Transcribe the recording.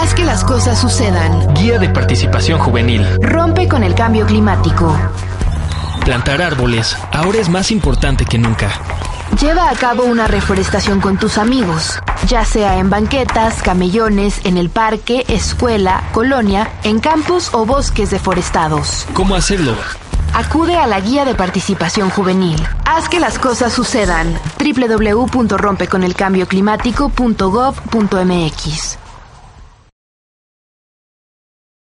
Haz que las cosas sucedan. Guía de participación juvenil. Rompe con el cambio climático. Plantar árboles ahora es más importante que nunca. Lleva a cabo una reforestación con tus amigos, ya sea en banquetas, camellones, en el parque, escuela, colonia, en campos o bosques deforestados. ¿Cómo hacerlo? Acude a la guía de participación juvenil. Haz que las cosas sucedan. www.rompeconelcambioclimático.gov.mx